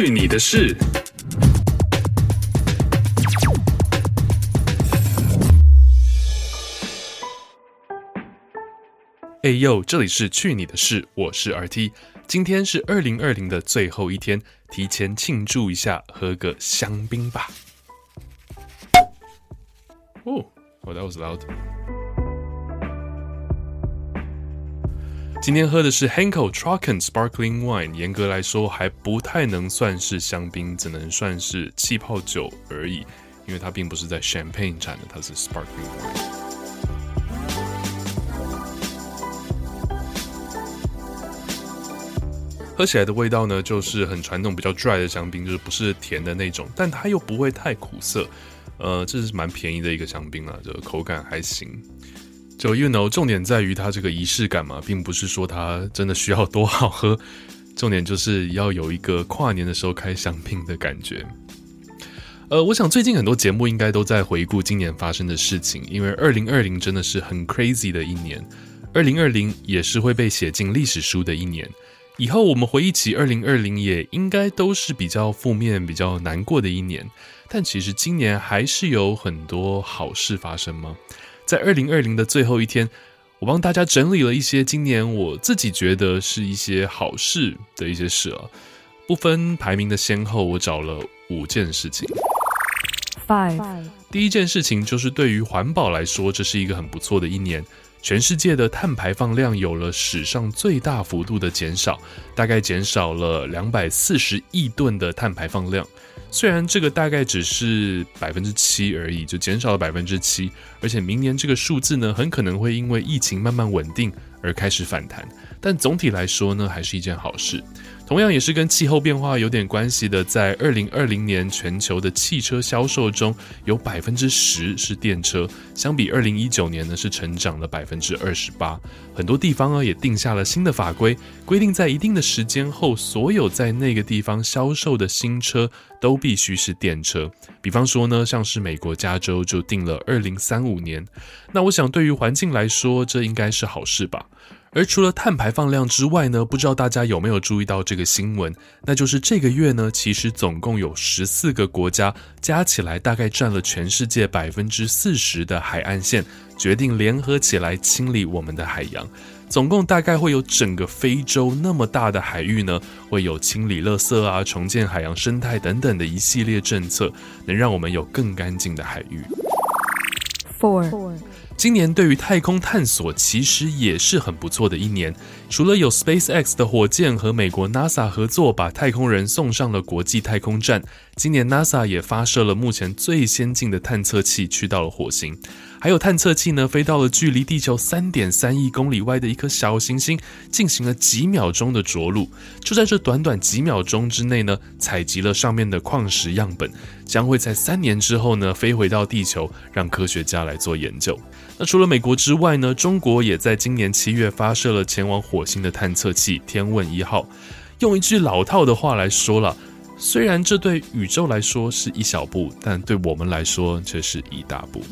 去你的事！哎呦，这里是去你的事，我是 RT。今天是二零二零的最后一天，提前庆祝一下，喝个香槟吧。哦，Oh, that was loud。今天喝的是 Henkel Trocken Sparkling Wine，严格来说还不太能算是香槟，只能算是气泡酒而已，因为它并不是在 Champagne 产的，它是 Sparkling Wine。喝起来的味道呢，就是很传统、比较 dry 的香槟，就是不是甜的那种，但它又不会太苦涩。呃，这是蛮便宜的一个香槟啊，这个口感还行。就 you know，重点在于它这个仪式感嘛，并不是说它真的需要多好喝，重点就是要有一个跨年的时候开香槟的感觉。呃，我想最近很多节目应该都在回顾今年发生的事情，因为二零二零真的是很 crazy 的一年，二零二零也是会被写进历史书的一年。以后我们回忆起二零二零，也应该都是比较负面、比较难过的一年。但其实今年还是有很多好事发生吗？在二零二零的最后一天，我帮大家整理了一些今年我自己觉得是一些好事的一些事啊，不分排名的先后，我找了五件事情。Five，第一件事情就是对于环保来说，这是一个很不错的一年。全世界的碳排放量有了史上最大幅度的减少，大概减少了两百四十亿吨的碳排放量。虽然这个大概只是百分之七而已，就减少了百分之七，而且明年这个数字呢，很可能会因为疫情慢慢稳定而开始反弹。但总体来说呢，还是一件好事。同样也是跟气候变化有点关系的，在二零二零年全球的汽车销售中有百分之十是电车，相比二零一九年呢是成长了百分之二十八。很多地方呢也定下了新的法规，规定在一定的时间后，所有在那个地方销售的新车都必须是电车。比方说呢，像是美国加州就定了二零三五年。那我想对于环境来说，这应该是好事吧。而除了碳排放量之外呢，不知道大家有没有注意到这个新闻？那就是这个月呢，其实总共有十四个国家加起来大概占了全世界百分之四十的海岸线，决定联合起来清理我们的海洋。总共大概会有整个非洲那么大的海域呢，会有清理垃圾啊、重建海洋生态等等的一系列政策，能让我们有更干净的海域。Four。今年对于太空探索其实也是很不错的一年，除了有 SpaceX 的火箭和美国 NASA 合作把太空人送上了国际太空站，今年 NASA 也发射了目前最先进的探测器去到了火星。还有探测器呢，飞到了距离地球三点三亿公里外的一颗小行星，进行了几秒钟的着陆。就在这短短几秒钟之内呢，采集了上面的矿石样本，将会在三年之后呢，飞回到地球，让科学家来做研究。那除了美国之外呢，中国也在今年七月发射了前往火星的探测器“天问一号”。用一句老套的话来说了，虽然这对宇宙来说是一小步，但对我们来说却是一大步。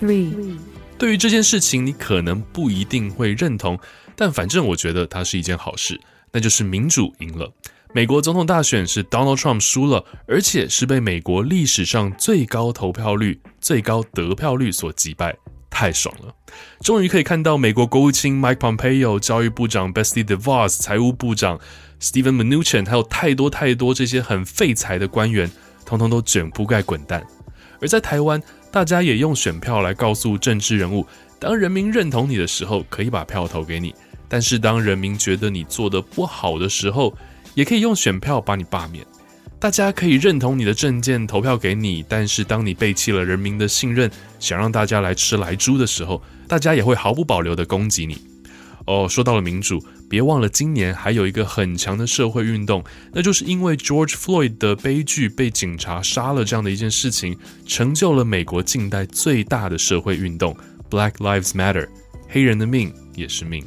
Three. 对于这件事情，你可能不一定会认同，但反正我觉得它是一件好事，那就是民主赢了。美国总统大选是 Donald Trump 输了，而且是被美国历史上最高投票率、最高得票率所击败，太爽了！终于可以看到美国国务卿 Mike Pompeo、教育部长 Betsy DeVos、财务部长 Steven Mnuchin，还有太多太多这些很废材的官员，通通都卷铺盖滚蛋。而在台湾，大家也用选票来告诉政治人物，当人民认同你的时候，可以把票投给你；但是当人民觉得你做得不好的时候，也可以用选票把你罢免。大家可以认同你的政见，投票给你；但是当你背弃了人民的信任，想让大家来吃来猪的时候，大家也会毫不保留地攻击你。哦，说到了民主，别忘了今年还有一个很强的社会运动，那就是因为 George Floyd 的悲剧被警察杀了这样的一件事情，成就了美国近代最大的社会运动 Black Lives Matter，黑人的命也是命。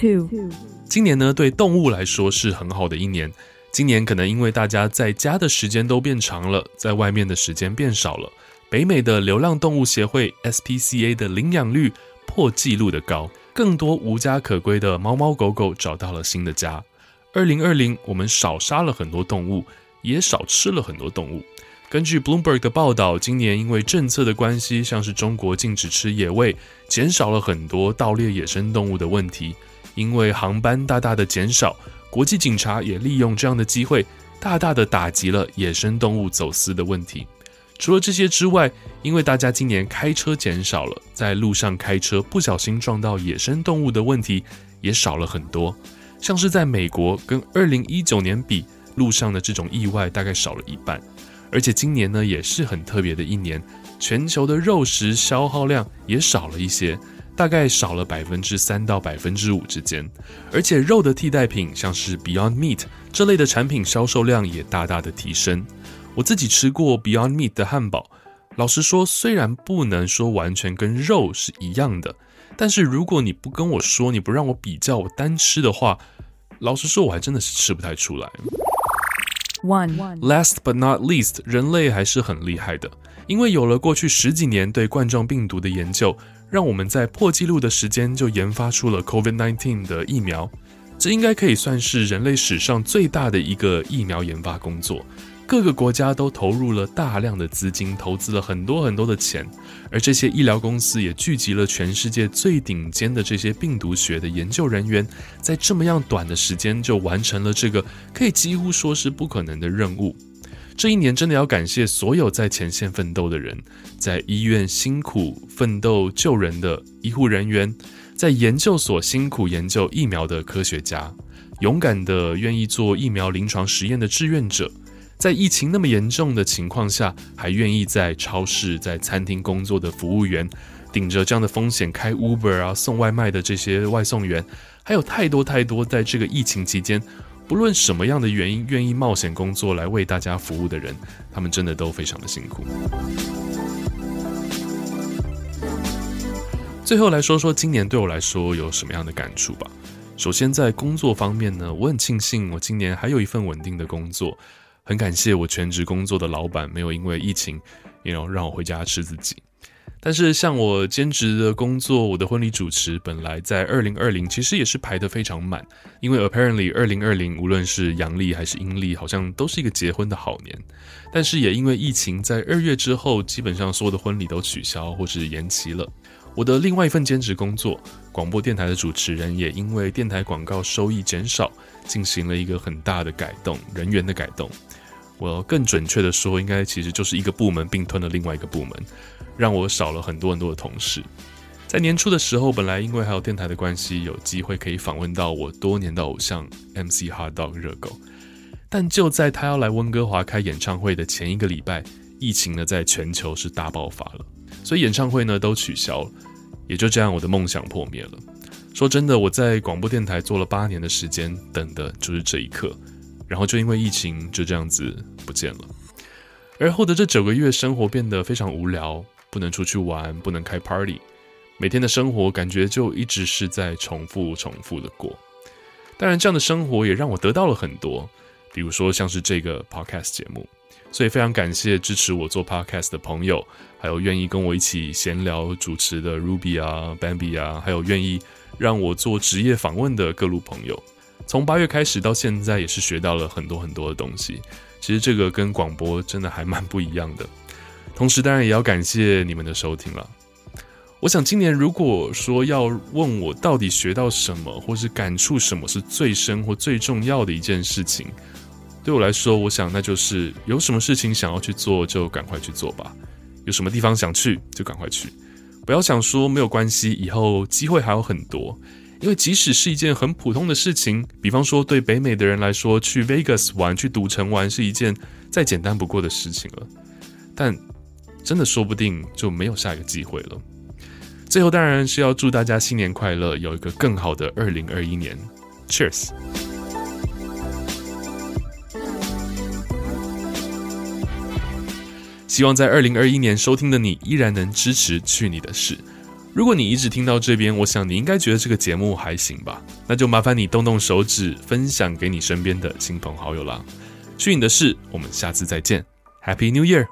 Two，今年呢，对动物来说是很好的一年。今年可能因为大家在家的时间都变长了，在外面的时间变少了，北美的流浪动物协会 SPCA 的领养率破纪录的高。更多无家可归的猫猫狗狗找到了新的家，二零二零我们少杀了很多动物，也少吃了很多动物。根据 Bloomberg 的报道，今年因为政策的关系，像是中国禁止吃野味，减少了很多盗猎野生动物的问题。因为航班大大的减少，国际警察也利用这样的机会，大大的打击了野生动物走私的问题。除了这些之外，因为大家今年开车减少了，在路上开车不小心撞到野生动物的问题也少了很多。像是在美国，跟2019年比，路上的这种意外大概少了一半。而且今年呢，也是很特别的一年，全球的肉食消耗量也少了一些，大概少了百分之三到百分之五之间。而且肉的替代品，像是 Beyond Meat 这类的产品销售量也大大的提升。我自己吃过 Beyond Meat 的汉堡，老实说，虽然不能说完全跟肉是一样的，但是如果你不跟我说，你不让我比较，我单吃的话，老实说，我还真的是吃不太出来。One. Last but not least，人类还是很厉害的，因为有了过去十几年对冠状病毒的研究，让我们在破纪录的时间就研发出了 COVID-19 的疫苗。这应该可以算是人类史上最大的一个疫苗研发工作。各个国家都投入了大量的资金，投资了很多很多的钱，而这些医疗公司也聚集了全世界最顶尖的这些病毒学的研究人员，在这么样短的时间就完成了这个可以几乎说是不可能的任务。这一年真的要感谢所有在前线奋斗的人，在医院辛苦奋斗救人的医护人员，在研究所辛苦研究疫苗的科学家，勇敢的愿意做疫苗临床实验的志愿者。在疫情那么严重的情况下，还愿意在超市、在餐厅工作的服务员，顶着这样的风险开 Uber 啊、送外卖的这些外送员，还有太多太多在这个疫情期间，不论什么样的原因，愿意冒险工作来为大家服务的人，他们真的都非常的辛苦。最后来说说今年对我来说有什么样的感触吧。首先在工作方面呢，我很庆幸我今年还有一份稳定的工作。很感谢我全职工作的老板没有因为疫情，you know, 让我回家吃自己。但是像我兼职的工作，我的婚礼主持本来在二零二零其实也是排得非常满，因为 apparently 二零二零无论是阳历还是阴历，好像都是一个结婚的好年。但是也因为疫情，在二月之后，基本上所有的婚礼都取消或是延期了。我的另外一份兼职工作，广播电台的主持人，也因为电台广告收益减少，进行了一个很大的改动，人员的改动。我更准确的说，应该其实就是一个部门并吞了另外一个部门，让我少了很多很多的同事。在年初的时候，本来因为还有电台的关系，有机会可以访问到我多年的偶像 MC HotDog 热狗，但就在他要来温哥华开演唱会的前一个礼拜，疫情呢在全球是大爆发了，所以演唱会呢都取消了，也就这样我的梦想破灭了。说真的，我在广播电台做了八年的时间，等的就是这一刻。然后就因为疫情就这样子不见了，而后的这九个月生活变得非常无聊，不能出去玩，不能开 party，每天的生活感觉就一直是在重复重复的过。当然，这样的生活也让我得到了很多，比如说像是这个 podcast 节目，所以非常感谢支持我做 podcast 的朋友，还有愿意跟我一起闲聊主持的 Ruby 啊、Bambi 啊，还有愿意让我做职业访问的各路朋友。从八月开始到现在，也是学到了很多很多的东西。其实这个跟广播真的还蛮不一样的。同时，当然也要感谢你们的收听了。我想今年如果说要问我到底学到什么，或是感触什么是最深或最重要的一件事情，对我来说，我想那就是有什么事情想要去做，就赶快去做吧。有什么地方想去，就赶快去。不要想说没有关系，以后机会还有很多。因为即使是一件很普通的事情，比方说对北美的人来说，去 Vegas 玩、去赌城玩是一件再简单不过的事情了，但真的说不定就没有下一个机会了。最后当然是要祝大家新年快乐，有一个更好的二零二一年。Cheers！希望在二零二一年收听的你依然能支持去你的事。如果你一直听到这边，我想你应该觉得这个节目还行吧？那就麻烦你动动手指，分享给你身边的亲朋好友啦。去你的事，我们下次再见，Happy New Year！